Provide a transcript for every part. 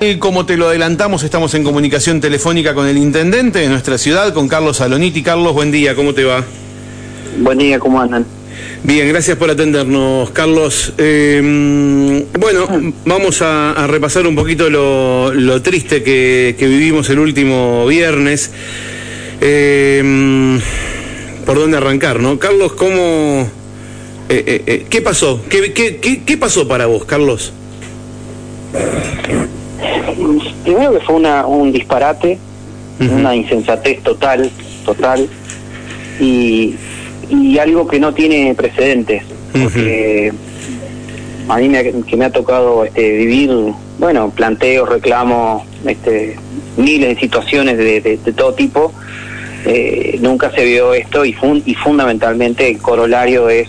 Y como te lo adelantamos, estamos en comunicación telefónica con el intendente de nuestra ciudad, con Carlos Saloniti. Carlos, buen día, ¿cómo te va? Buen día, ¿cómo andan? Bien, gracias por atendernos, Carlos. Eh, bueno, vamos a, a, repasar un poquito lo, lo triste que, que, vivimos el último viernes. Eh, ¿Por dónde arrancar, no? Carlos, ¿cómo... Eh, ¿Qué pasó? ¿Qué, qué, qué, qué pasó para vos, Carlos? Primero que fue una, un disparate, uh -huh. una insensatez total, total, y, y, algo que no tiene precedentes, porque uh -huh. a mí me, que me ha tocado este, vivir, bueno, planteos, reclamos, este, miles de situaciones de, de, de todo tipo, eh, nunca se vio esto y, fun y fundamentalmente el corolario es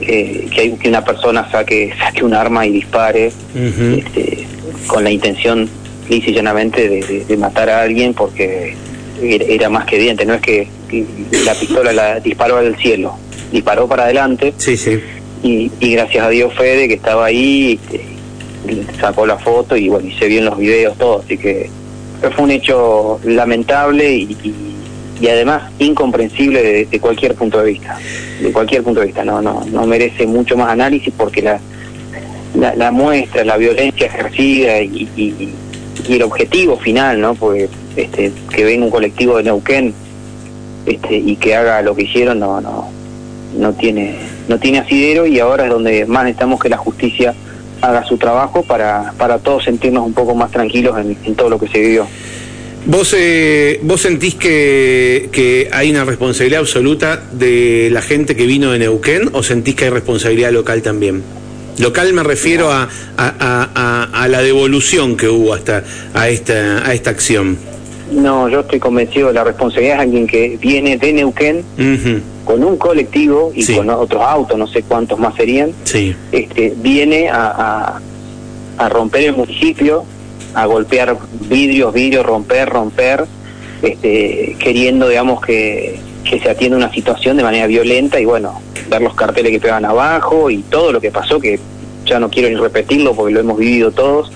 eh, que, hay, que una persona saque, saque un arma y dispare uh -huh. este, con la intención lisa y llanamente de, de, de, matar a alguien porque era, más que evidente, no es que, que, la pistola la disparó al cielo, disparó para adelante sí, sí. Y, y gracias a Dios Fede que estaba ahí este, sacó la foto y bueno y se vio en los videos todo, así que fue un hecho lamentable y, y y además incomprensible de, cualquier punto de vista. De cualquier punto de vista no no no merece mucho más análisis porque la la, la muestra la violencia ejercida y, y, y, el objetivo final no porque este que venga un colectivo de Neuquén este y que haga lo que hicieron no no no tiene no tiene asidero y ahora es donde más necesitamos que la justicia haga su trabajo para para todos sentirnos un poco más tranquilos en todo lo que se vivió ¿Vos, eh, ¿Vos sentís que, que hay una responsabilidad absoluta de la gente que vino de Neuquén o sentís que hay responsabilidad local también? Local me refiero a, a, a, a la devolución que hubo hasta a esta, a esta acción. No, yo estoy convencido de la responsabilidad es alguien que viene de Neuquén uh -huh. con un colectivo y sí. con otros autos, no sé cuántos más serían, sí. este, viene a, a romper el municipio, a golpear vidrios, vidrios, romper, romper, este, queriendo, digamos, que, que se atienda una situación de manera violenta y bueno, ver los carteles que pegan abajo y todo lo que pasó, que ya no quiero ni repetirlo porque lo hemos vivido todos,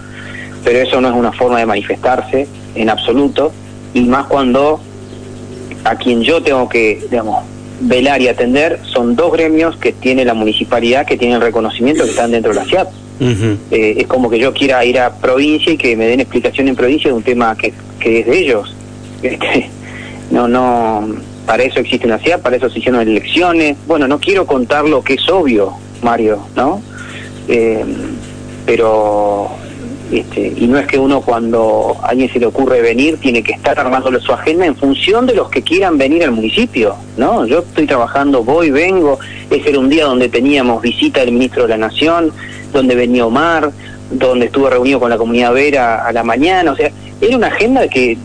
pero eso no es una forma de manifestarse en absoluto, y más cuando a quien yo tengo que, digamos, velar y atender son dos gremios que tiene la municipalidad, que tienen reconocimiento, que están dentro de la CIAP. Eh, es como que yo quiera ir a provincia y que me den explicación en provincia de un tema que, que es de ellos. Este, no, no, para eso existe una CIAP, para eso se hicieron elecciones. Bueno, no quiero contar lo que es obvio, Mario, ¿no? Eh, pero, este, y no es que uno cuando a alguien se le ocurre venir tiene que estar armándole su agenda en función de los que quieran venir al municipio, ¿no? Yo estoy trabajando, voy, vengo, ese era un día donde teníamos visita del ministro de la Nación, donde venía Omar, donde estuvo reunido con la comunidad Vera a la mañana, o sea, era una agenda que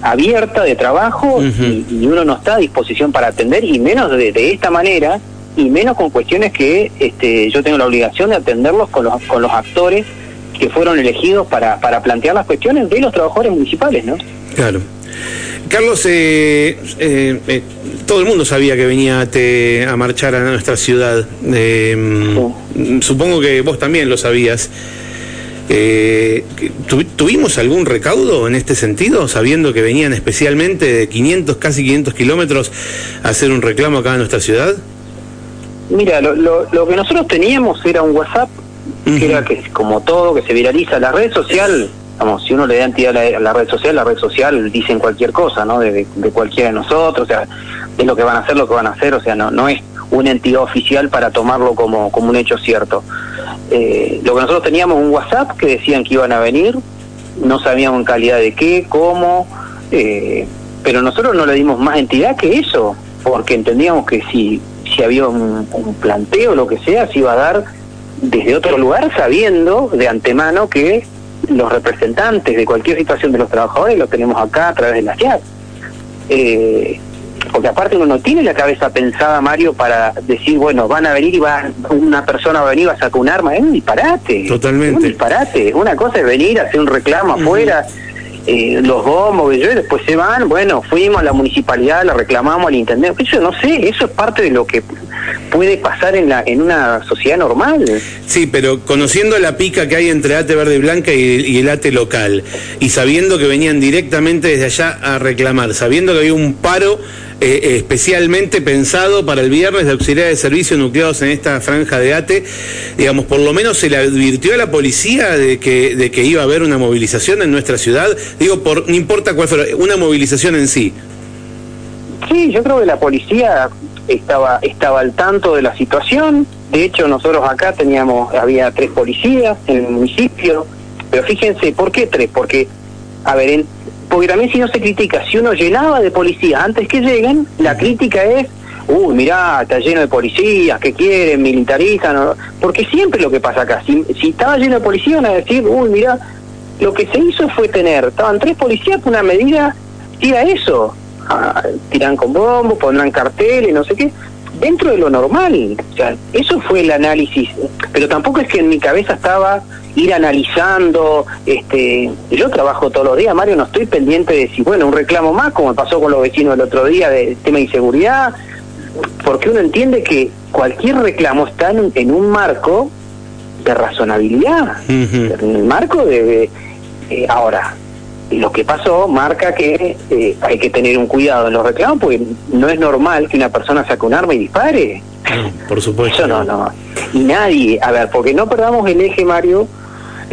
abierta de trabajo uh -huh. y, y, uno no está a disposición para atender y menos de, de, esta manera y menos con cuestiones que este, yo tengo la obligación de atenderlos con los, con los actores que fueron elegidos para, para plantear las cuestiones de los trabajadores municipales, ¿no? Claro. Carlos, eh, eh, eh, todo el mundo sabía que venía te, a marchar a nuestra ciudad. Sí. Supongo que vos también lo sabías. ¿tu, ¿Tuvimos algún recaudo en este sentido, sabiendo que venían especialmente de 500, casi 500 kilómetros a hacer un reclamo acá en nuestra ciudad? Mira, lo, lo, lo que nosotros teníamos era un WhatsApp, uh -huh. que era que como todo, que se viraliza. La red social vamos, si uno le da entidad a la, a la, red social, la red social dicen cualquier cosa, ¿no? De, de, de, cualquiera de nosotros, o sea, es lo que van a hacer, lo que van a hacer, o sea, no, no es una entidad oficial para tomarlo como, como un hecho cierto. Eh, lo que nosotros teníamos un WhatsApp que decían que iban a venir, no sabíamos en calidad de qué, cómo, eh, pero nosotros no le dimos más entidad que eso, porque entendíamos que si, si había un, un planteo lo que sea, se iba a dar desde otro lugar sabiendo de antemano que los representantes de cualquier situación de los trabajadores los tenemos acá a través de la CIAP. Eh, porque aparte uno no tiene la cabeza pensada, Mario, para decir, bueno, van a venir y va una persona va a venir y va a sacar un arma. Es un disparate. Totalmente. Es un disparate. Una cosa es venir a hacer un reclamo uh -huh. afuera, eh, los bombos, y después se van. Bueno, fuimos a la municipalidad, la reclamamos al intendente. Eso no sé, eso es parte de lo que puede pasar en, la, en una sociedad normal. Sí, pero conociendo la pica que hay entre ATE Verde y Blanca y, el ATE local, y sabiendo que venían directamente desde allá a reclamar, sabiendo que había un paro eh, especialmente pensado para el viernes de auxiliares de servicios nucleados en esta franja de ATE, digamos, por lo menos se le advirtió a la policía de que, de que iba a haber una movilización en nuestra ciudad, digo, por no importa cuál fuera, una movilización en sí. Sí, yo creo que la policía estaba, estaba al tanto de la situación. De hecho, nosotros acá teníamos, había tres policías en el municipio. Pero fíjense, ¿por qué tres? Porque, a ver, en, porque también si no se critica, si uno llenaba de policías antes que lleguen, la crítica es, uy, mirá, está lleno de policías, ¿qué quieren? Militarizan. Porque siempre lo que pasa acá, si, si estaba lleno de policías, van a decir, uy, mirá, lo que se hizo fue tener, estaban tres policías por una medida, tira eso, tiran con bombos, pondrán carteles, no sé qué, dentro de lo normal. O sea, eso fue el análisis. Pero tampoco es que en mi cabeza estaba ir analizando, este, yo trabajo todos los días, Mario, no estoy pendiente de si, bueno, un reclamo más, como pasó con los vecinos el otro día del tema de inseguridad, porque uno entiende que cualquier reclamo está en, un marco de razonabilidad, en el marco de... Eh, ahora, lo que pasó marca que eh, hay que tener un cuidado en los reclamos porque no es normal que una persona saque un arma y dispare. por supuesto. Eso no, no. Y nadie, a ver, porque no perdamos el eje, Mario,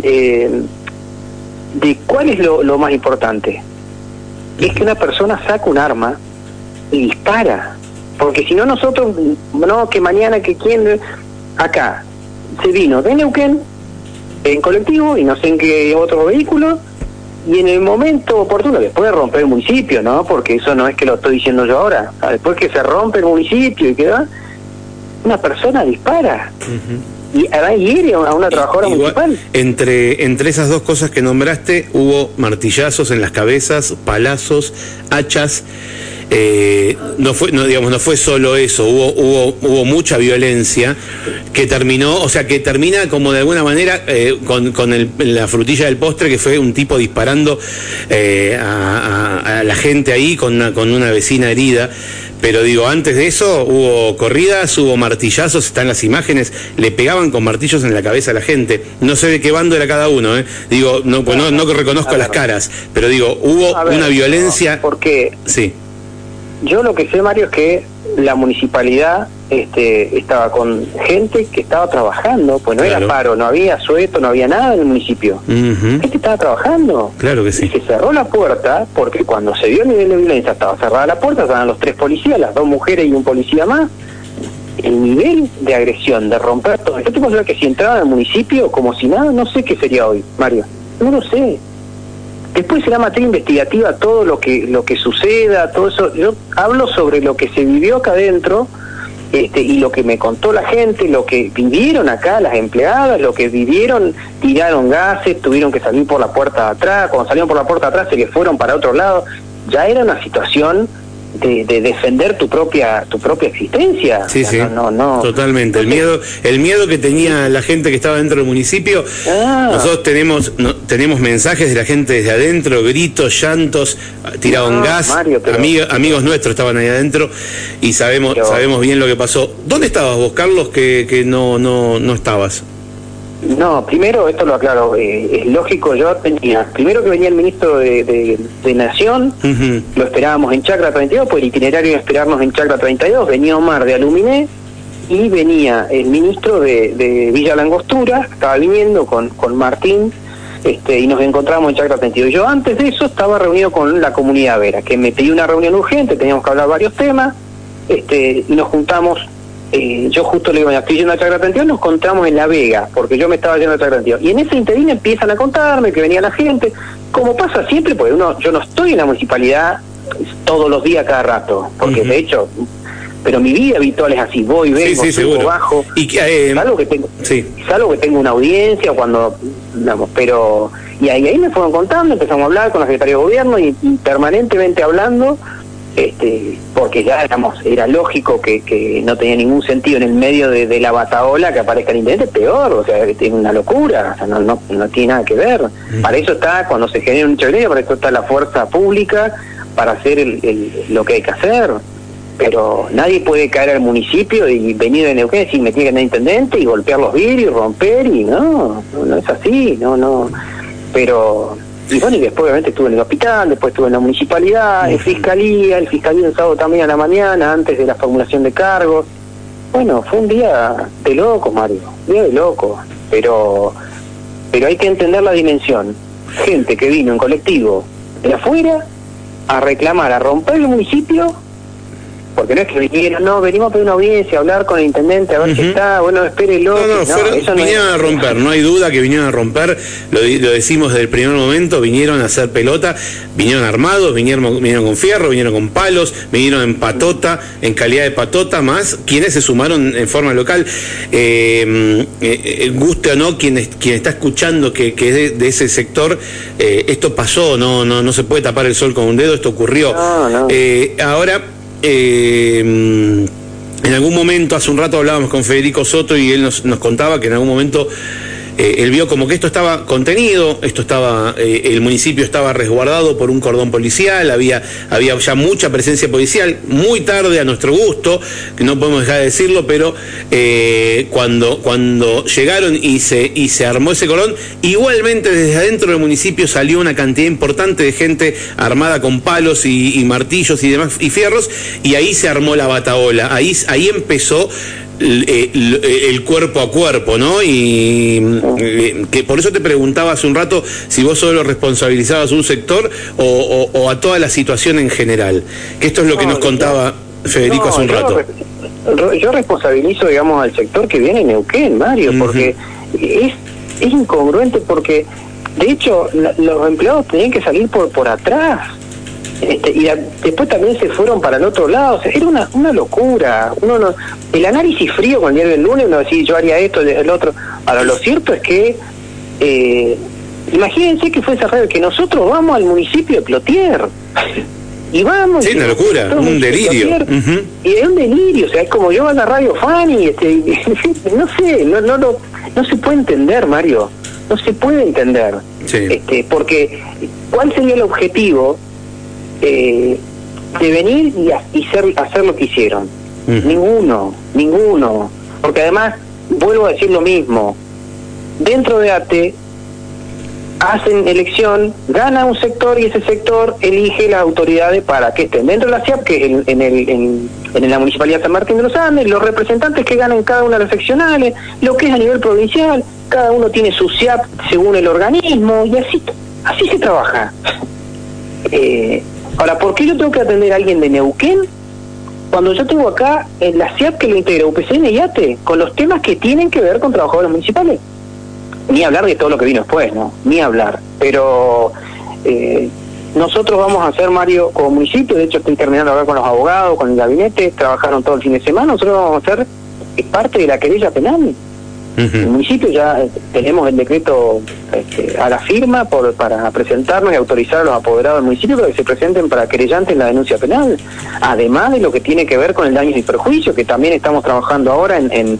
eh, de cuál es lo, lo más importante. Es que una persona saca un arma y dispara. Porque si no nosotros, no, que mañana, que quien, acá, se vino de Neuquén en colectivo y no sé en qué otro vehículo y en el momento oportuno, después de romper el municipio, ¿no? Porque eso no es que lo estoy diciendo yo ahora, después que se rompe el municipio y queda, una persona dispara. Y a una trabajadora municipal. Entre, entre esas dos cosas que nombraste, hubo martillazos en las cabezas, palazos, hachas. Eh, no fue no digamos no fue solo eso hubo hubo hubo mucha violencia que terminó o sea que termina como de alguna manera eh, con, con la frutilla del postre que fue un tipo disparando eh, a, la gente ahí con una, con una vecina herida pero digo, antes de eso hubo corridas, hubo martillazos, están las imágenes, le pegaban con martillos en la cabeza a la gente. No sé de qué bando era cada uno, ¿eh? Digo, no, pues no, no reconozco las caras, pero digo, hubo una violencia. porque sí. Yo lo que sé, Mario, es que la municipalidad este, estaba con gente que estaba trabajando, pues no era paro, no había sueto, no había nada en el municipio. Gente estaba trabajando. Claro que sí. Y se cerró la puerta, porque cuando se dio el nivel de violencia estaba cerrada la puerta, estaban los tres policías, las dos mujeres y un policía más. El nivel de agresión, de romper todo. Yo te puedo que si entraba al municipio como si nada, no sé qué sería hoy, Mario. No lo sé. Después será materia investigativa todo lo que lo que suceda, todo eso. Yo hablo sobre lo que se vivió acá adentro este, y lo que me contó la gente, lo que vivieron acá las empleadas, lo que vivieron, tiraron gases, tuvieron que salir por la puerta de atrás, cuando salieron por la puerta de atrás se que fueron para otro lado. Ya era una situación de, defender tu propia tu propia existencia. Sí, sí. No, no, Totalmente. El miedo el miedo que tenía la gente que estaba dentro del municipio. Ah. Nosotros tenemos tenemos mensajes de la gente desde adentro, gritos, llantos, tiraron ah, gas. amigos nuestros estaban ahí adentro y sabemos sabemos bien lo que pasó. ¿Dónde estabas vos, Carlos, que, que no no no estabas? No, primero, esto lo aclaro, eh, es lógico, yo tenía, primero que venía el ministro de, Nación, lo esperábamos en Chacra 32, pues el itinerario iba a esperarnos en Chacra 32, venía Omar de Aluminé y venía el ministro de, Villa Langostura, estaba viniendo con, con Martín, este, y nos encontramos en Chacra 32. Yo antes de eso estaba reunido con la comunidad Vera, que me pidió una reunión urgente, teníamos que hablar varios temas, este, y nos juntamos eh, yo justo le digo, estoy yendo a Chacra 32, nos encontramos en La Vega, porque yo me estaba yendo a Chacra 32. Y en ese interín empiezan a contarme que venía la gente, como pasa siempre, porque uno, yo no estoy en la municipalidad todos los días cada rato, porque de hecho, pero mi vida habitual es así, voy, vengo, subo, bajo, y que, eh, salvo que tengo, salvo que tengo una audiencia cuando, digamos, pero y ahí, ahí me fueron contando, empezamos a hablar con la Secretaría de Gobierno y permanentemente hablando este, porque ya digamos, era lógico que, no tenía ningún sentido en el medio de, la bataola que aparezca el intendente, peor, o sea, que tiene una locura, o sea, no, no, tiene nada que ver. Mm. Para eso está, cuando se genera un hecho para eso está la fuerza pública, para hacer el, lo que hay que hacer. pero nadie puede caer al municipio y venir de Neuquén y decir me tiene que intendente y golpear los vidrios, romper y no, no, es así, no, no. Pero, y bueno, y después obviamente estuve en el hospital, después estuve en la municipalidad, en fiscalía, el fiscalía el sábado también a la mañana, antes de la formulación de cargos. Bueno, fue un día de loco, Mario, día de loco, pero, pero hay que entender la dimensión. Gente que vino en colectivo de afuera a reclamar, a romper el municipio porque no es que vinieron, no, venimos a pedir una audiencia, a hablar con el intendente, a ver si está, bueno, espérelo. No, no, vinieron a romper, no hay duda que vinieron a romper, lo, decimos desde el primer momento, vinieron a hacer pelota, vinieron armados, vinieron, vinieron con fierro, vinieron con palos, vinieron en patota, en calidad de patota, más quienes se sumaron en forma local. Eh, eh guste o no, quien, quien está escuchando que, que es de, ese sector, eh, esto pasó, no, no, no se puede tapar el sol con un dedo, esto ocurrió. Eh, ahora, eh, en algún momento, hace un rato hablábamos con Federico Soto y él nos, nos contaba que en algún momento eh, él vio como que esto estaba contenido, esto estaba, eh, el municipio estaba resguardado por un cordón policial, había, había ya mucha presencia policial, muy tarde a nuestro gusto, no podemos dejar de decirlo, pero eh, cuando, cuando llegaron y se, y se armó ese cordón, igualmente desde adentro del municipio salió una cantidad importante de gente armada con palos y, martillos y demás, y fierros, y ahí se armó la bataola, ahí, ahí empezó el, cuerpo a cuerpo, ¿no? Y eh, que por eso te preguntaba hace un rato si vos solo responsabilizabas un sector o, a toda la situación en general. Que esto es lo que nos contaba Federico hace un rato. Yo responsabilizo, digamos, al sector que viene en Neuquén, Mario, porque es, es incongruente porque, de hecho, los empleados tenían que salir por, por atrás. Este, y después también se fueron para el otro lado. era una, una locura. Uno no, el análisis frío con el día del lunes, uno decía yo haría esto, el otro. Ahora, lo cierto es que, eh, imagínense que fue esa radio, que nosotros vamos al municipio de Plotier. y vamos. Sí, una locura, un delirio. Y es un delirio, o sea, es como yo a la radio Fanny, este, no sé, no, no, no, no se puede entender, Mario. No se puede entender. Este, porque, ¿cuál sería el objetivo eh, de venir y, ser, hacer lo que hicieron. Ninguno, ninguno. Porque además, vuelvo a decir lo mismo, dentro de ATE hacen elección, gana un sector y ese sector elige las autoridades para que estén dentro de la CIAP, que en, en, el, en, la Municipalidad de San Martín de los Andes, los representantes que ganan cada una de las seccionales, lo que es a nivel provincial, cada uno tiene su CIAP según el organismo y así, así se trabaja. Eh, Ahora, ¿por qué yo tengo que atender a alguien de Neuquén cuando yo tengo acá en la CIAP que lo integra UPCN y ATE con los temas que tienen que ver con trabajadores municipales? Ni hablar de todo lo que vino después, ¿no? Ni hablar. Pero eh, nosotros vamos a hacer, Mario, como municipio, de hecho estoy terminando acá con los abogados, con el gabinete, trabajaron todo el fin de semana, nosotros vamos a hacer parte de la querella penal. El municipio ya eh, tenemos el decreto este, a la firma por, para presentarnos y autorizar a los apoderados del municipio para que se presenten para querellantes en la denuncia penal. Además de lo que tiene que ver con el daño y perjuicio, que también estamos trabajando ahora en,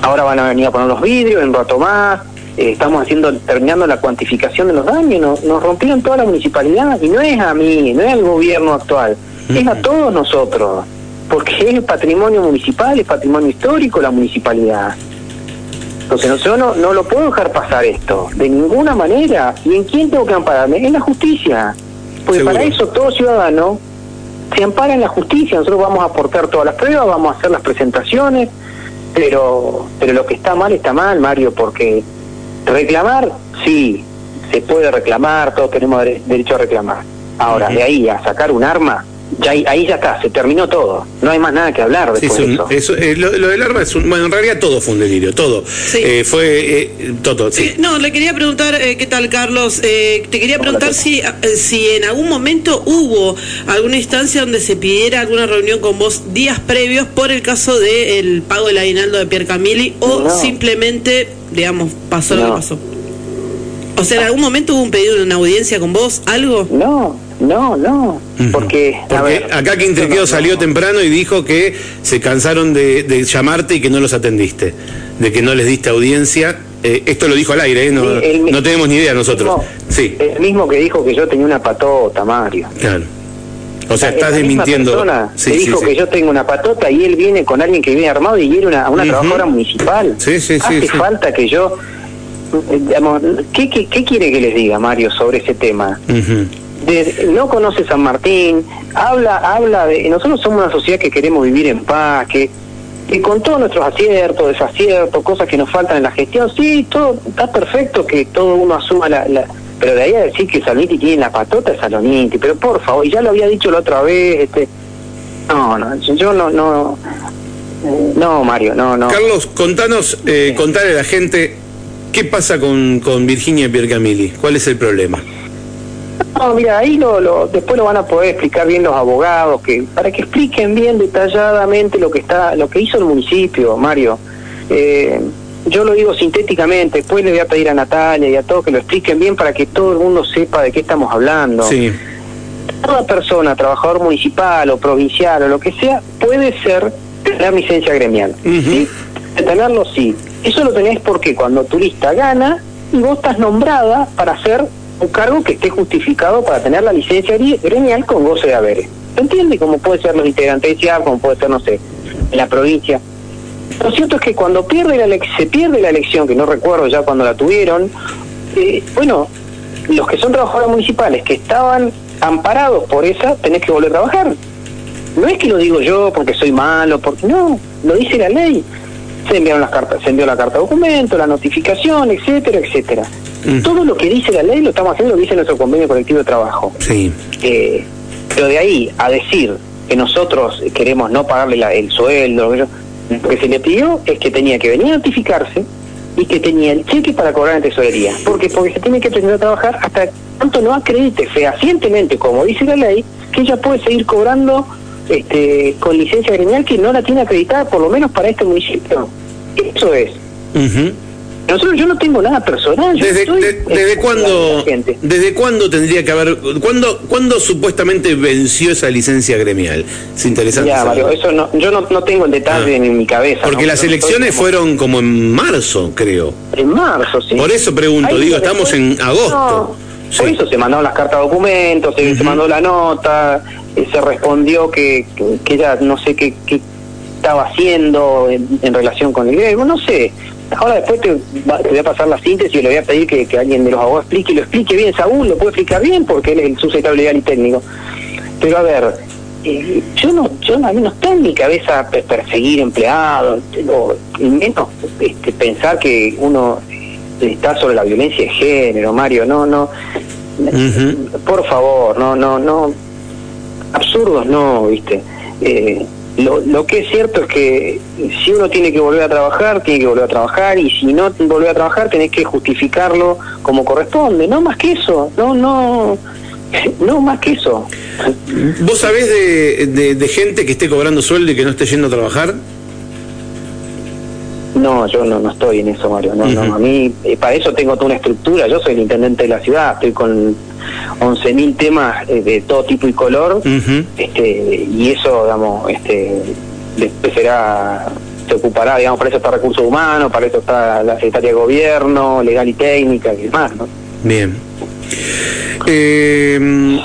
ahora van a venir a poner los vidrios en rato más, eh, estamos haciendo, terminando la cuantificación de los daños, nos, nos rompieron toda la municipalidad y no es a mí, no es al gobierno actual, es a todos nosotros, porque es patrimonio municipal, es patrimonio histórico la municipalidad. Entonces yo no, no lo puedo dejar pasar esto, de ninguna manera. ¿Y en quién tengo que ampararme? En la justicia. Porque para eso todo ciudadano se ampara en la justicia. Nosotros vamos a aportar todas las pruebas, vamos a hacer las presentaciones, pero, pero lo que está mal está mal, Mario, porque reclamar, sí, se puede reclamar, todos tenemos derecho a reclamar. Ahora, de ahí a sacar un arma, ya ahí, ya está, se terminó todo. No hay más nada que hablar de eso. Eh, lo, del arma es un. Bueno, en realidad todo fue un delirio, todo. Eh, fue eh, todo. no, le quería preguntar, ¿qué tal, Carlos? te quería preguntar si, si en algún momento hubo alguna instancia donde se pidiera alguna reunión con vos días previos por el caso del pago del aguinaldo de Pierre Camilli o simplemente, digamos, pasó lo que pasó. O sea, ¿en algún momento hubo un pedido de una audiencia con vos? ¿Algo? No, no, no, porque... acá Quintequeo salió temprano y dijo que se cansaron de, llamarte y que no los atendiste, de que no les diste audiencia. Eh, esto lo dijo al aire, ¿eh? no, tenemos ni idea nosotros. sí. El mismo que dijo que yo tenía una patota, Mario. Claro. O sea, Es estás desmintiendo. Sí, que sí, dijo sí. que yo tengo una patota y él viene con alguien que viene armado y viene una, una trabajadora municipal. Sí, sí, sí, Hace falta que yo... eh, digamos, ¿qué, qué, qué quiere que les diga, Mario, sobre ese tema? Ujú. De- no conoce San Martín, habla, habla de, nosotros somos una sociedad que queremos vivir en paz, que, que con todos nuestros aciertos, desaciertos, cosas que nos faltan en la gestión, sí, todo está perfecto que todo uno asuma la, la- pero de ahí a decir que Saloniti tiene la patota es Saloniti, pero por favor, y ya lo había dicho la otra vez, este, no, no, yo no, no, eh, no, Mario, no, no. Carlos, contanos, eh, contale a la gente qué pasa con, con Virginia Piercamilli. ¿Cuál es el problema? No, mira, ahí lo, lo- después lo van a poder explicar bien los abogados, que para que expliquen bien detalladamente lo que está, lo que hizo el municipio, Mario. Eh, yo lo digo sintéticamente, después le voy a pedir a Natalia y a todos que lo expliquen bien para que todo el mundo sepa de qué estamos hablando. Sí. Toda persona, trabajador municipal o provincial o lo que sea, puede ser tener licencia gremial. Ujú. ¿sí? Tenerlo sí. Eso lo tenés porque cuando tu lista gana y vos estás nombrada para hacer un cargo que esté justificado para tener la licencia gre- gremial con goce de haberes. ¿Se entiende? Como puede ser los integrantes de como puede ser, no sé, en la provincia. Lo cierto es que cuando pierde la se pierde la elección, que no recuerdo ya cuando la tuvieron, eh, bueno, los que son trabajadores municipales que estaban amparados por esa, tenés que volver a trabajar. No es que lo digo yo porque soy malo, porque no, lo dice la ley. Se enviaron las cartas, se envió la carta de documento, la notificación, etcétera, etcétera. Mm. Todo lo que dice la ley lo estamos haciendo, lo dice nuestro convenio colectivo de trabajo. Sí. Eh, pero de ahí a decir que nosotros queremos no pagarle la- el sueldo, lo que yo- lo que se le pidió es que tenía que venir a notificarse y que tenía el cheque para cobrar en tesorería. porque Porque se tiene que presentar a trabajar hasta tanto no acredite fehacientemente, como dice la ley, que ella puede seguir cobrando este, con licencia gremial que no la tiene acreditada, por lo menos para este municipio. Eso es. Ujú. Nosotros yo no tengo nada personal. Yo ¿Desde, estoy de- desde cuándo, la gente. ¿Desde cuándo tendría que haber, cuándo, cuándo supuestamente venció esa licencia gremial? Es interesante. Ya, saberlo. Mario, eso no, yo no, no tengo el detalle Ah. en mi cabeza. Porque ¿no? las elecciones como- fueron como en marzo, creo. En marzo, sí. Por eso pregunto, Ahí digo, después- estamos en agosto. No, Por eso se mandaron las cartas de documentos, se, mandó la nota, se respondió que, que, que ella no sé qué, qué estaba haciendo en, en relación con el gremio, no sé. Ahora después te, va- te voy a pasar la síntesis y le voy a pedir que, que alguien de los abogados explique y lo explique bien. Saúl lo puede explicar bien porque él es el subsecretario legal y técnico. Pero a ver, eh, yo no, yo a mí no está en mi cabeza pe- perseguir empleados, o, menos este, pensar que uno está sobre la violencia de género, Mario, no, no, Ujú. por favor, no, no, no, absurdos no, viste. Eh, lo, lo que es cierto es que si uno tiene que volver a trabajar, tiene que volver a trabajar, y si no volver a trabajar, tenés que justificarlo como corresponde, no más que eso, no, no, no más que eso. ¿Vos sabés de, de- de gente que esté cobrando sueldo y que no esté yendo a trabajar? No, yo no, no estoy en eso, Mario. No, no, a mí, eh, para eso tengo toda una estructura. Yo soy el intendente de la ciudad, estoy con 11.000 temas eh, de todo tipo y color. Este Y eso, digamos, este después será, se ocupará, digamos, para eso está Recursos Humanos, para eso está la Secretaría de Gobierno, Legal y Técnica y demás, ¿no? Bien. Eh, ¿qué-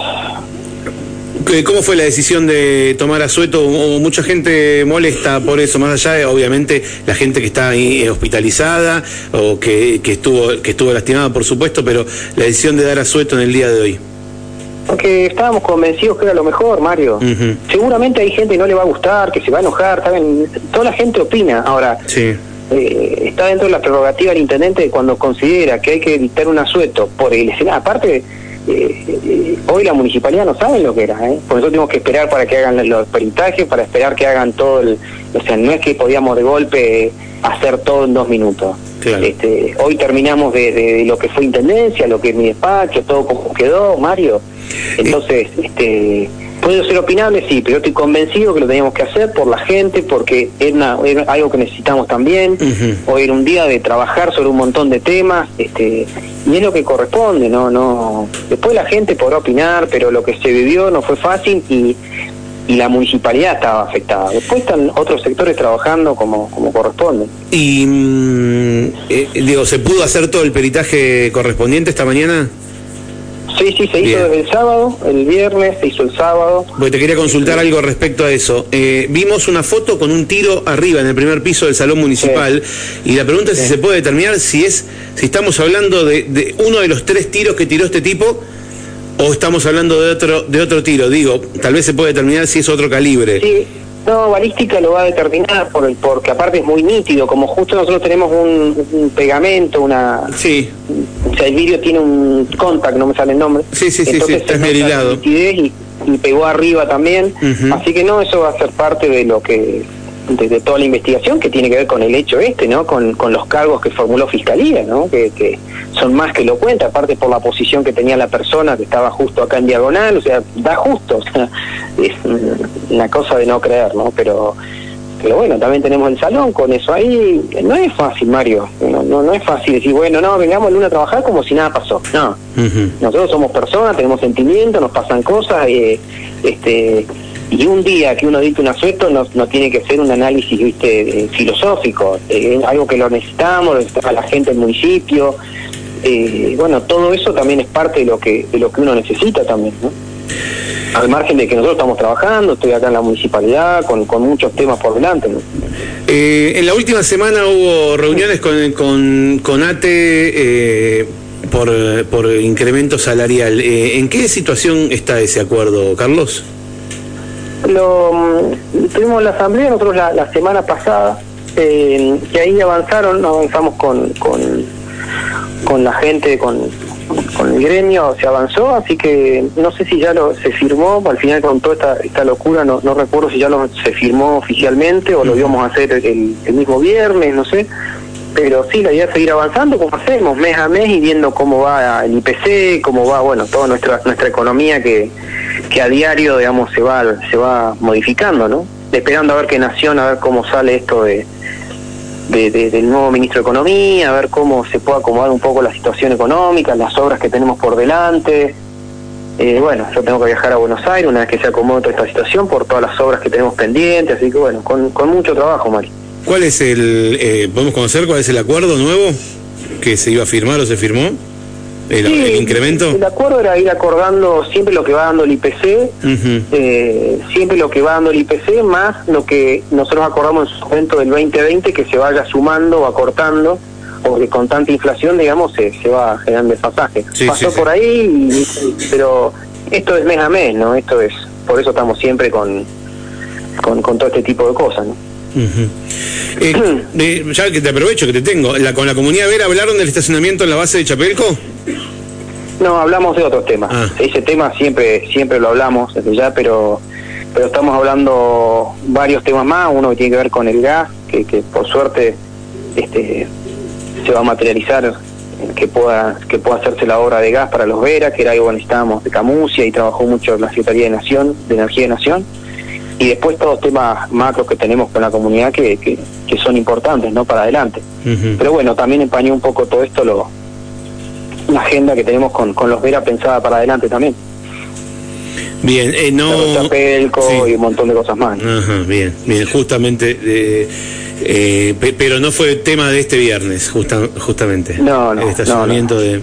¿Cómo fue la decisión de tomar a Sueto? Mucha gente molesta por eso, más allá de, obviamente, la gente que está ahí eh, hospitalizada o que, que estuvo que estuvo lastimada, por supuesto, pero la decisión de dar a Sueto en el día de hoy. Porque estábamos convencidos que era lo mejor, Mario. Seguramente hay gente que no le va a gustar, que se va a enojar, ¿saben? Toda la gente opina. Ahora, Sí. eh, está dentro de la prerrogativa del intendente cuando considera que hay que dictar un asueto por el escenario. Aparte, eh, hoy la municipalidad no sabe lo que era, ¿eh? por eso tenemos que esperar para que hagan los peritajes, para esperar que hagan todo el. O sea, no es que podíamos de golpe hacer todo en dos minutos. Claro. Este, hoy terminamos de, de- de lo que fue intendencia, lo que es mi despacho, todo como quedó, Mario. Entonces, este, puede ser opinable, sí, pero yo estoy convencido que lo teníamos que hacer por la gente, porque era algo que necesitamos también. Hoy era un día de trabajar sobre un montón de temas, este, y es lo que corresponde, no, no. Después la gente podrá opinar, pero lo que se vivió no fue fácil y, y la municipalidad estaba afectada. Después están otros sectores trabajando como, como corresponde. Y, mm, eh, digo, ¿se pudo hacer todo el peritaje correspondiente esta mañana? Sí, sí, se hizo desde el sábado, el viernes, se hizo el sábado. Porque te quería consultar algo respecto a eso. Eh, vimos una foto con un tiro arriba en el primer piso del salón municipal y la pregunta es si se puede determinar si es, si estamos hablando de, de, uno de los tres tiros que tiró este tipo o estamos hablando de otro, de otro tiro. Digo, tal vez se puede determinar si es otro calibre. Sí. No, balística lo va a determinar por el, porque aparte es muy nítido, como justo nosotros tenemos un, pegamento, una... Sí. O sea, el vídeo tiene un contact, no me sale el nombre. Sí, sí, sí, sí está Y, y, pegó arriba también. Así que no, eso va a ser parte de lo que de, toda la investigación que tiene que ver con el hecho este, ¿no? Con, con los cargos que formuló Fiscalía, ¿no? Que, que son más que lo cuenta, aparte por la posición que tenía la persona que estaba justo acá en diagonal, o sea, da justo, o sea, es una cosa de no creer, ¿no? Pero pero bueno, también tenemos el salón con eso ahí. No es fácil, Mario. No, no, no es fácil decir, bueno, no, vengamos el lunes a trabajar como si nada pasó. No. Nosotros somos personas, tenemos sentimientos, nos pasan cosas. Eh, este y un día que uno dicte un asueto no, no tiene que ser un análisis viste eh, filosófico eh, algo que lo necesitamos lo necesita la gente del municipio eh, bueno todo eso también es parte de lo que de lo que uno necesita también ¿no? Al margen de que nosotros estamos trabajando estoy acá en la municipalidad con, con muchos temas por delante ¿no? en la última semana hubo reuniones con, con, con ATE por, por incremento salarial ¿en qué situación está ese acuerdo Carlos? lo mm, tuvimos la asamblea nosotros la, semana pasada eh, que ahí avanzaron avanzamos con con, con la gente con, con el gremio se avanzó así que no sé si ya lo se firmó al final con toda esta, esta locura no, no recuerdo si ya lo se firmó oficialmente o lo íbamos a hacer el, el mismo viernes no sé pero sí, la idea es seguir avanzando como hacemos, mes a mes y viendo cómo va el IPC, cómo va, bueno, toda nuestra nuestra economía que, que a diario, digamos, se va se va modificando, ¿no? Esperando a ver qué nación, a ver cómo sale esto de, del nuevo ministro de Economía, a ver cómo se puede acomodar un poco la situación económica, las obras que tenemos por delante. Eh, bueno, yo tengo que viajar a Buenos Aires una vez que se acomode toda esta situación por todas las obras que tenemos pendientes, así que bueno, con, con mucho trabajo, Mari. ¿Cuál es el, eh, podemos conocer cuál es el acuerdo nuevo que se iba a firmar o se firmó? El, incremento? El acuerdo era ir acordando siempre lo que va dando el IPC, eh, siempre lo que va dando el IPC, más lo que nosotros acordamos en su momento del 2020 que se vaya sumando o acortando, porque con tanta inflación, digamos, se, se va generando desfasaje. Pasó por ahí, pero esto es mes a mes, ¿no? Esto es, por eso estamos siempre con, con, con todo este tipo de cosas, ¿no? Eh, ya que te aprovecho que te tengo, la, ¿con la comunidad Vera hablaron del estacionamiento en la base de Chapelco? No, hablamos de otros temas. Ah. Ese tema siempre siempre lo hablamos desde ya, pero pero estamos hablando varios temas más, uno que tiene que ver con el gas, que, que por suerte este se va a materializar que pueda que pueda hacerse la obra de gas para los Vera, que era algo que necesitábamos de Camusia y trabajó mucho la Secretaría de Nación, de Energía de Nación y después todos los temas macros que tenemos con la comunidad que, que, son importantes no para adelante. Pero bueno también empañó un poco todo esto lo la agenda que tenemos con, con los Vera pensada para adelante también bien eh, no y un montón de cosas más. Ajá, bien bien justamente eh, eh, pero no fue tema de este viernes justamente no no el estacionamiento de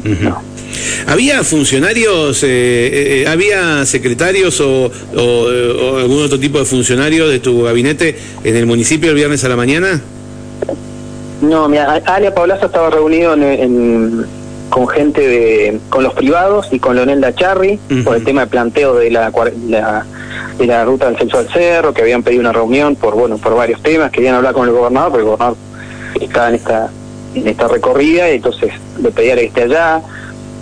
¿Había funcionarios, eh, eh, eh, había secretarios o, algún otro tipo de funcionario de tu gabinete en el municipio el viernes a la mañana? No, mira, Alia Paulazo estaba reunido con gente de, con los privados y con Leonel Dacharri por el tema de planteo de la, de la ruta del censo al cerro, que habían pedido una reunión por bueno por varios temas, querían hablar con el gobernador, porque el gobernador estaba en esta en esta recorrida y entonces le pedía que esté allá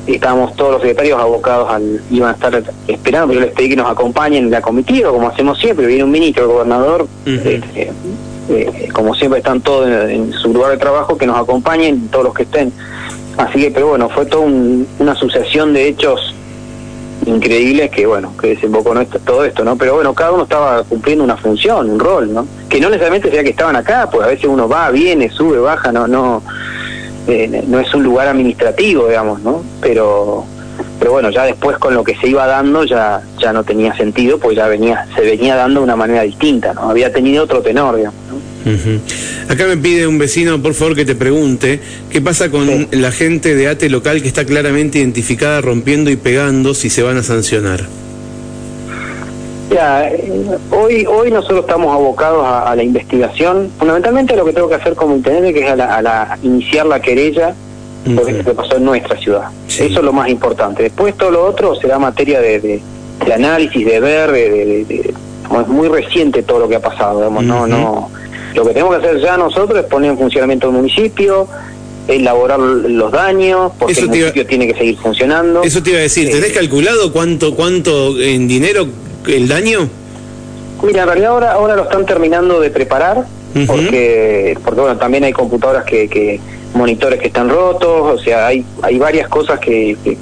estábamos todos los secretarios abocados al, iban a estar esperando, pero yo les pedí que nos acompañen en la comitiva, como hacemos siempre, viene un ministro, el gobernador, eh, eh, como siempre están todos en, su lugar de trabajo, que nos acompañen todos los que estén. Así que, pero bueno, fue toda una sucesión de hechos increíbles que, bueno, que desembocó esto, todo esto, ¿no? Pero bueno, cada uno estaba cumpliendo una función, un rol, ¿no? Que no necesariamente sea que estaban acá, pues a veces uno va, viene, sube, baja, no, no eh, no es un lugar administrativo, digamos, ¿no? Pero pero bueno, ya después con lo que se iba dando ya ya no tenía sentido, pues ya venía se venía dando de una manera distinta, ¿no? Había tenido otro tenor, digamos. Acá me pide un vecino, por favor, que te pregunte qué pasa con la gente de ATE local que está claramente identificada rompiendo y pegando si se van a sancionar. Ya, eh, hoy, hoy nosotros estamos abocados a, la investigación, fundamentalmente lo que tengo que hacer como intendente, que es a la, iniciar la querella por lo que pasó en nuestra ciudad. Eso es lo más importante. Después todo lo otro será materia de, de, análisis, de ver, de, es muy reciente todo lo que ha pasado, digamos, no, no lo que tenemos que hacer ya nosotros es poner en funcionamiento el municipio, elaborar los daños, porque el municipio tiene que seguir funcionando. Eso te iba a decir, ¿tenés eh, calculado cuánto cuánto en dinero el daño? Mira, en realidad ahora, ahora lo están terminando de preparar, porque, porque bueno, también hay computadoras que, que, monitores que están rotos, o sea, hay, hay varias cosas que, que,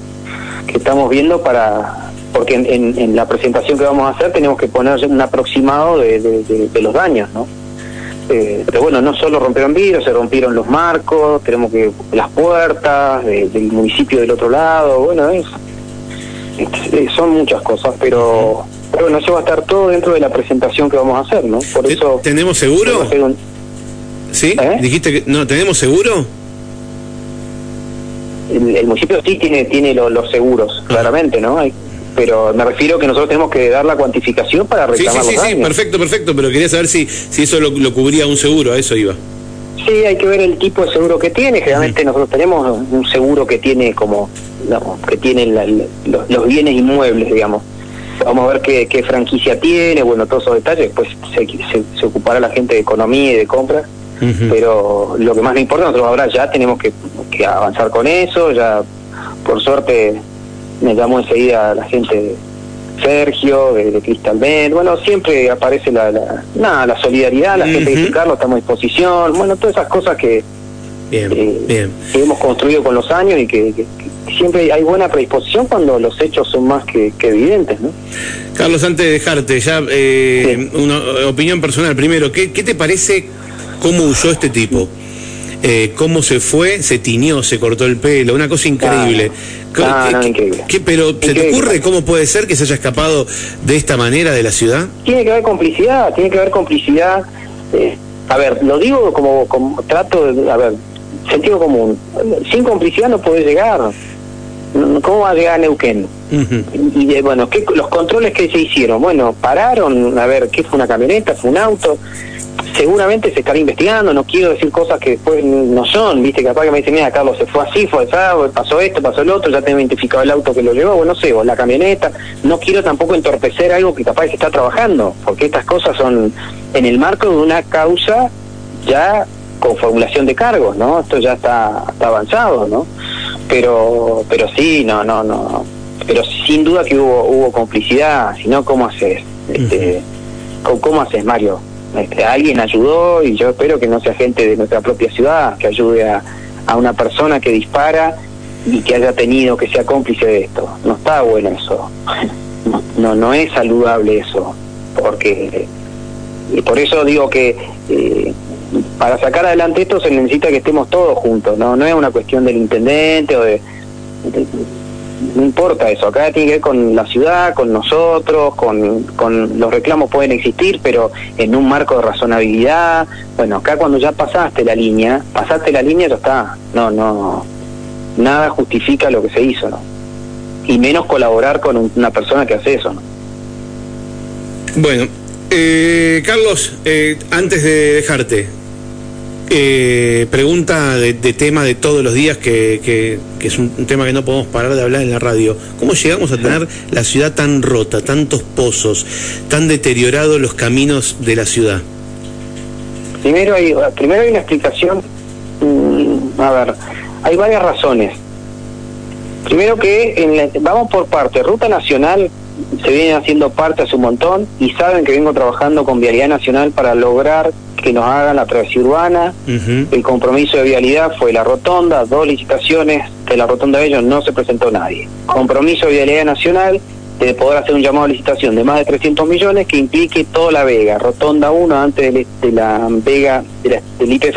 estamos viendo para, porque en, en, la presentación que vamos a hacer tenemos que poner un aproximado de, de los daños, ¿no? Eh, pero bueno, no solo rompieron vidrios, se rompieron los marcos, tenemos que las puertas del municipio del otro lado, bueno, es, son muchas cosas, pero, pero bueno, eso va a estar todo dentro de la presentación que vamos a hacer, ¿no? Por eso ¿Tenemos seguro? ¿Sí? ¿Eh? ¿Dijiste que no tenemos seguro? El, municipio sí tiene tiene los seguros, claramente, ¿no? Hay, pero me refiero que nosotros tenemos que dar la cuantificación para reclamar sí, sí, sí, perfecto, perfecto, pero quería saber si, si eso lo, cubría un seguro, a eso iba. Sí, hay que ver el tipo de seguro que tiene. Generalmente nosotros tenemos un seguro que tiene como que tiene los, bienes inmuebles, digamos. Vamos a ver qué, qué franquicia tiene, bueno, todos esos detalles. Después se, se, ocupará la gente de economía y de compra. Pero lo que más nos importa, nosotros ahora ya tenemos que, que avanzar con eso. Ya, por suerte, me llamó enseguida la gente de Sergio, de, Cristal Bell, bueno, siempre aparece la, la, nada, la solidaridad, la gente dice, Carlos, estamos a disposición, bueno, todas esas cosas que, eh, que hemos construido con los años y que, siempre hay buena predisposición cuando los hechos son más que, evidentes, ¿no? Carlos, antes de dejarte, ya eh, una opinión personal, primero, ¿qué, ¿qué te parece cómo usó este tipo? Eh, cómo se fue, se tiñó, se cortó el pelo, una cosa increíble. ¿Qué, pero ¿se te ocurre cómo puede ser que se haya escapado de esta manera de la ciudad? Tiene que haber complicidad, tiene que haber complicidad. Eh, a ver, lo digo como, como trato de, a ver, sentido común. Sin complicidad no puede llegar. ¿Cómo va a llegar a Neuquén? Y, bueno, ¿qué, los controles que se hicieron, bueno, pararon, a ver, ¿qué fue una camioneta? ¿Fue un auto? Seguramente se estará investigando, no quiero decir cosas que después no son, viste, capaz que me dicen, mira, Carlos se fue así, fue así, pasó esto, pasó el otro, ya tengo identificado el auto que lo llevó, bueno, no sé, o la camioneta, no quiero tampoco entorpecer algo que capaz que está trabajando, porque estas cosas son en el marco de una causa ya con formulación de cargos, ¿no? Esto ya está, avanzado, ¿no? Pero, pero sí, no, no, no, pero sin duda que hubo, hubo complicidad, si no, ¿cómo haces? Este, ¿Cómo haces, Mario? Este, alguien ayudó y yo espero que no sea gente de nuestra propia ciudad que ayude a, a una persona que dispara y que haya tenido que sea cómplice de esto. No está bueno eso. No, no es saludable eso. Porque y por eso digo que eh, para sacar adelante esto se necesita que estemos todos juntos, no no es una cuestión del intendente o de no importa eso, acá tiene que ver con la ciudad, con nosotros, con, con los reclamos pueden existir, pero en un marco de razonabilidad. Bueno, acá cuando ya pasaste la línea, pasaste la línea ya está. No, no, nada justifica lo que se hizo, ¿no? Y menos colaborar con una persona que hace eso, ¿no? Bueno, eh, Carlos, eh, antes de dejarte, eh, pregunta de, tema de todos los días, que, que, es un, tema que no podemos parar de hablar en la radio. ¿Cómo llegamos a tener la ciudad tan rota, tantos pozos, tan deteriorados los caminos de la ciudad? Primero hay, primero hay una explicación, mm, a ver, hay varias razones. Primero que en vamos por parte, Ruta Nacional se viene haciendo parte hace un montón y saben que vengo trabajando con Vialidad Nacional para lograr que nos hagan la travesía urbana. El compromiso de vialidad fue la rotonda, dos licitaciones, de la rotonda de ellos no se presentó nadie. Compromiso de vialidad nacional de poder hacer un llamado a licitación de más de 300 millones que implique toda la Vega, rotonda 1 antes de, la Vega del IPF.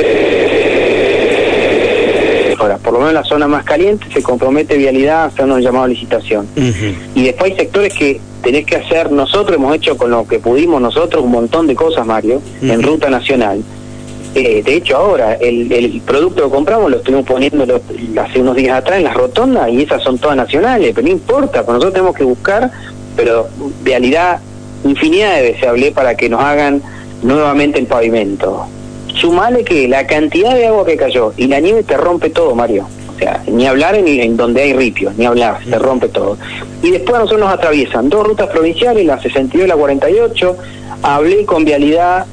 Por lo menos en la zona más caliente se compromete vialidad a hacer un llamado a licitación. Y después hay sectores que tenés que hacer, nosotros hemos hecho con lo que pudimos nosotros un montón de cosas, Mario, en ruta nacional. Eh, de hecho, ahora, el, el, producto que compramos lo estuvimos poniendo hace unos días atrás en las rotondas y esas son todas nacionales, pero no importa, nosotros tenemos que buscar, pero realidad, infinidad de hablé para que nos hagan nuevamente el pavimento. Sumale que la cantidad de agua que cayó y la nieve te rompe todo, Mario. O sea, ni hablar en, en donde hay ripios, ni hablar, se rompe todo. Y después a nosotros nos atraviesan dos rutas provinciales, la 62 y la 48. Hablé con Vialidad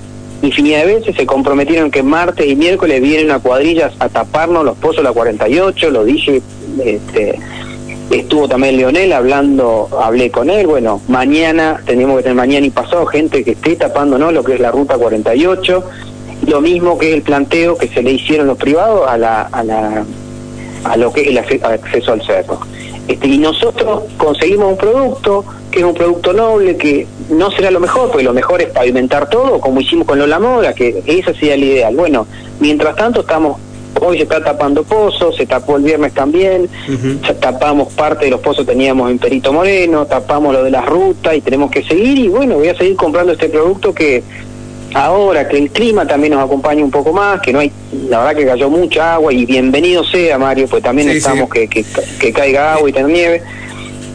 infinidad de veces, se comprometieron que martes y miércoles vienen una cuadrilla a taparnos los pozos de la 48, lo dije, este, estuvo también Leonel hablando, hablé con él, bueno, mañana, tenemos que tener mañana y pasado gente que esté tapándonos lo que es la ruta 48, lo mismo que el planteo que se le hicieron los privados a la, a la a lo que es el acceso al cerro. Este, y nosotros conseguimos un producto que es un producto noble, que no será lo mejor, porque lo mejor es pavimentar todo, como hicimos con Lola Moda, que esa sería el ideal. Bueno, mientras tanto estamos, hoy se está tapando pozos, se tapó el viernes también, tapamos parte de los pozos teníamos en Perito Moreno, tapamos lo de las rutas y tenemos que seguir y bueno, voy a seguir comprando este producto que ahora que el clima también nos acompaña un poco más, que no hay, la verdad que cayó mucha agua y bienvenido sea Mario, pues también necesitamos Que, que, caiga agua y tener nieve.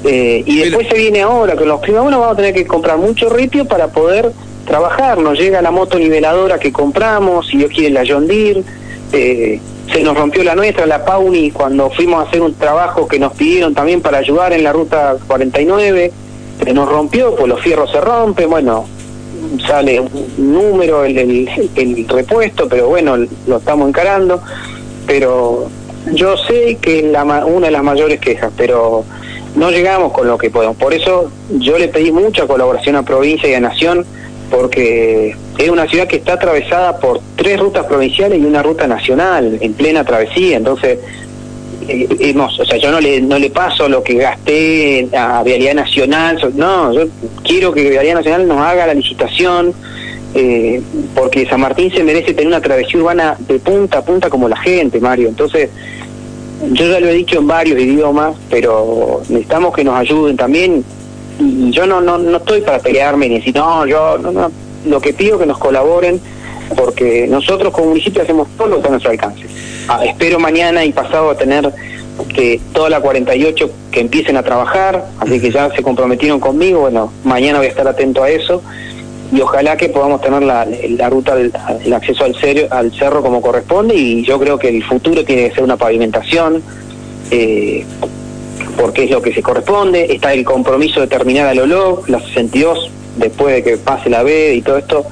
Eh, y después se viene ahora, con los climas bueno, vamos a tener que comprar mucho ripio para poder trabajar. Nos llega la moto niveladora que compramos, si Dios quiere la John Deere. Eh, se nos rompió la nuestra, la Pauni, cuando fuimos a hacer un trabajo que nos pidieron también para ayudar en la ruta 49. Se nos rompió, pues los fierros se rompen. Bueno, sale un número el, el, repuesto, pero bueno, lo estamos encarando. Pero yo sé que es la, una de las mayores quejas, pero no llegamos con lo que podemos. Por eso yo le pedí mucha colaboración a provincia y a nación, porque es una ciudad que está atravesada por tres rutas provinciales y una ruta nacional en plena travesía. Entonces, hemos, o sea, yo no le, no le paso lo que gasté a Vialidad Nacional, no, yo quiero que Vialidad Nacional nos haga la licitación, eh, porque San Martín se merece tener una travesía urbana de punta a punta como la gente, Mario. Entonces, yo ya lo he dicho en varios idiomas, pero necesitamos que nos ayuden también. Yo no, no, no estoy para pelearme ni decir, no, yo, no, no. Lo que pido que nos colaboren, porque nosotros como municipio hacemos todo lo que está a nuestro alcance. Ah, espero mañana y pasado tener que toda la 48 que empiecen a trabajar, así que ya se comprometieron conmigo, bueno, mañana voy a estar atento a eso y ojalá que podamos tener la, la ruta el acceso al, al cerro como corresponde y yo creo que el futuro tiene que ser una pavimentación eh, porque es lo que se corresponde, está el compromiso de terminar al OLOG, la 62 después de que pase la B y todo esto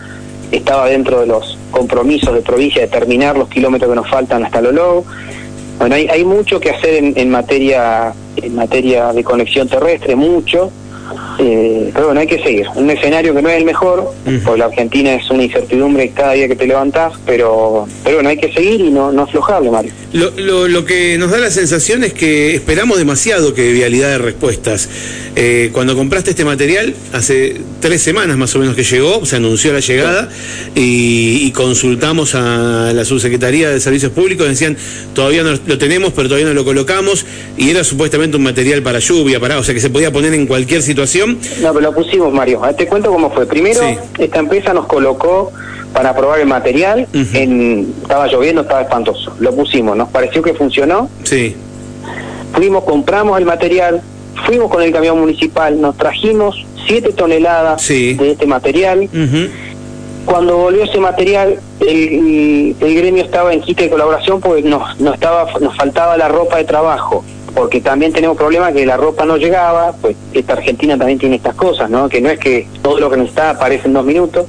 estaba dentro de los compromisos de provincia de terminar los kilómetros que nos faltan hasta el OLOG bueno hay, hay mucho que hacer en, en materia en materia de conexión terrestre mucho eh, pero bueno, hay que seguir. Un escenario que no es el mejor, porque la Argentina es una incertidumbre cada día que te levantás, pero, pero bueno, hay que seguir y no, no aflojarle, Mario. Lo, lo, lo, que nos da la sensación es que esperamos demasiado que vialidad de respuestas. Eh, cuando compraste este material, hace tres semanas más o menos que llegó, se anunció la llegada y, y, consultamos a la subsecretaría de Servicios Públicos, decían, todavía no lo tenemos, pero todavía no lo colocamos, y era supuestamente un material para lluvia, para, o sea que se podía poner en cualquier situación. No, pero lo pusimos, Mario. Te cuento cómo fue. Primero, esta empresa nos colocó para probar el material. en, estaba lloviendo, estaba espantoso. Lo pusimos, nos pareció que funcionó. Sí. Fuimos, compramos el material, fuimos con el camión municipal, nos trajimos siete toneladas de este material. Cuando volvió ese material, el, el, gremio estaba en quita de colaboración porque nos, no estaba, nos faltaba la ropa de trabajo porque también tenemos problemas que la ropa no llegaba, pues esta Argentina también tiene estas cosas, ¿no? Que no es que todo lo que nos está aparece en dos minutos,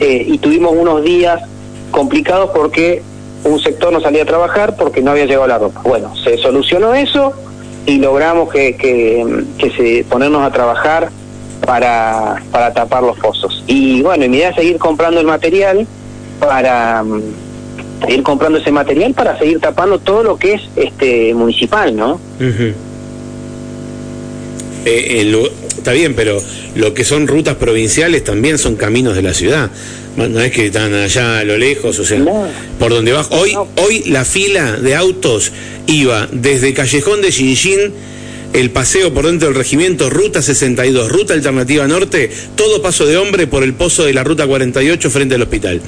eh, y tuvimos unos días complicados porque un sector no salía a trabajar porque no había llegado la ropa. Bueno, se solucionó eso y logramos que, que, se ponernos a trabajar para, para tapar los pozos. Y bueno, mi idea es seguir comprando el material para ir comprando ese material para seguir tapando todo lo que es este municipal, ¿no? Eh, está bien, pero lo que son rutas provinciales también son caminos de la ciudad. No es que están allá a lo lejos, o sea, por donde vas. Hoy, hoy la fila de autos iba desde Callejón de Xinxin, el paseo por dentro del regimiento, ruta 62, ruta alternativa norte, todo paso de hombre por el pozo de la ruta 48 frente al hospital.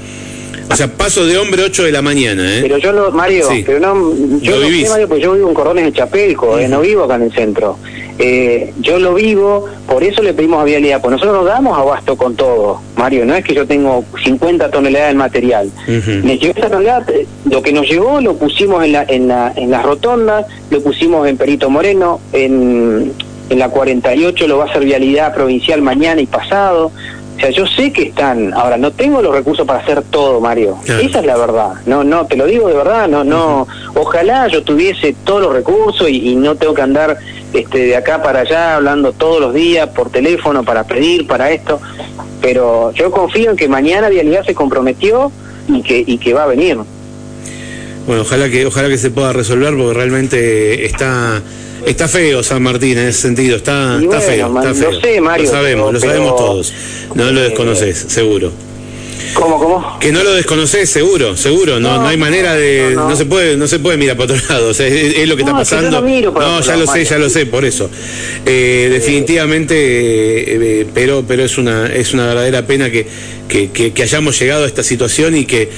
O sea, paso de hombre 8 de la mañana, ¿eh? Pero yo no, Mario, Sí. pero no, yo Lo no sé, Mario, pues yo vivo en Cordones de Chapelco, eh, no vivo acá en el centro. Eh, yo lo vivo, por eso le pedimos a Vialidad, pues nosotros nos damos abasto con todo, Mario, no es que yo tengo 50 toneladas de material. Ujú. Me llegó esa tonelada, eh, lo que nos llegó lo pusimos en la, en la, en las rotondas, lo pusimos en Perito Moreno, en, en la 48 lo va a hacer Vialidad Provincial mañana y pasado. O sea, yo sé que están, ahora no tengo los recursos para hacer todo, Mario. Claro. Esa es la verdad. No, no, te lo digo de verdad, no, no. Ojalá yo tuviese todos los recursos y, y no tengo que andar este, de acá para allá hablando todos los días por teléfono para pedir, para esto. Pero yo confío en que mañana Vialidad se comprometió y que, y que va a venir. Bueno, ojalá que ojalá que se pueda resolver porque realmente está está feo San Martín en ese sentido, está, Y está feo, man, está lo feo. sé, Mario, lo sabemos, pero- lo sabemos todos. No lo eh, desconoces, seguro. ¿Cómo, cómo? Que no lo desconoces, seguro, seguro. No, no, No, hay manera de, no, no, no. se puede, no se puede mirar para otro lado. O sea, es, es lo que está es que yo pasando. no miro ya lo sé, ya lo sé, por eso. Eh, definitivamente, eh, eh, pero, pero es una, es una verdadera pena que, que, que- que hayamos llegado a esta situación y que,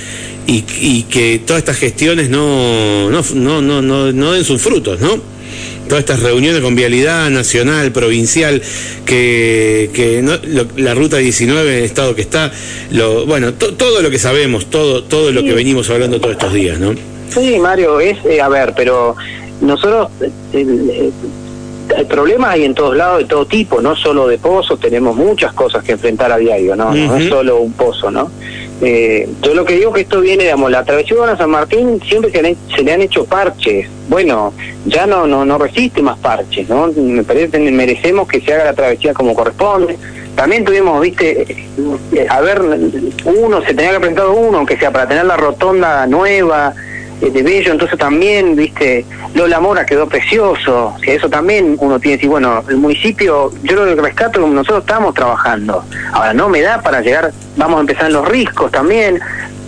y, y que todas estas gestiones no, no, no, no, no den sus frutos, ¿no? Todas estas reuniones con vialidad nacional, provincial, que, que no- lo- la ruta 19 en el estado que está, lo, bueno, to- todo lo que sabemos, todo, todo lo que venimos hablando todos estos días, ¿no? Sí, Mario, es, eh, a ver, pero nosotros, eh, hay problemas hay en todos lados de todo tipo, no solo de pozos, tenemos muchas cosas que enfrentar a diario, no, no es solo un pozo, ¿no? Eh, yo lo que digo que esto viene, digamos, la travesía urbana San Martín siempre se han- se le han hecho parches, bueno, ya no, no, no resiste más parches, ¿no? Me parece que merecemos que se haga la travesía como corresponde. También tuvimos, viste, eh, a ver, uno, se tenía que presentar uno, aunque sea para tener la rotonda nueva, de Bello, entonces también, viste, Lola Mora quedó precioso, o eso también uno tiene que decir, bueno, el municipio, yo lo rescato como nosotros estamos trabajando, ahora no me da para llegar, vamos a empezar en los riscos también,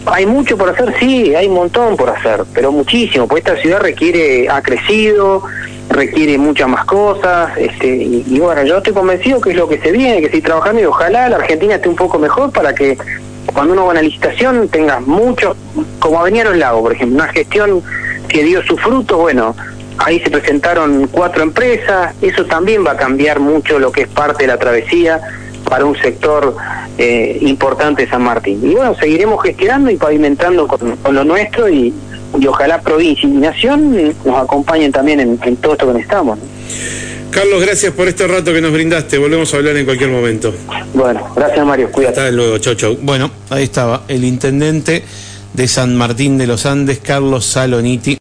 hay mucho por hacer, sí, hay un montón por hacer, pero muchísimo, porque esta ciudad requiere, ha crecido, requiere muchas más cosas, este, y, y bueno, yo estoy convencido que es lo que se viene, que seguir trabajando y ojalá la Argentina esté un poco mejor para que cuando uno va a una licitación tenga mucho, como Avenida Los Lagos, por ejemplo, una gestión que dio su fruto, bueno, ahí se presentaron cuatro empresas, eso también va a cambiar mucho lo que es parte de la travesía para un sector eh, importante de San Martín. Y bueno, seguiremos gestionando y pavimentando con, lo nuestro y, y ojalá provincia y nación nos acompañen también en, todo esto que necesitamos. Carlos, gracias por este rato que nos brindaste. Volvemos a hablar en cualquier momento. Bueno, gracias Mario, cuídate. Hasta luego, chau, chau. Bueno, ahí estaba el intendente de San Martín de los Andes, Carlos Saloniti.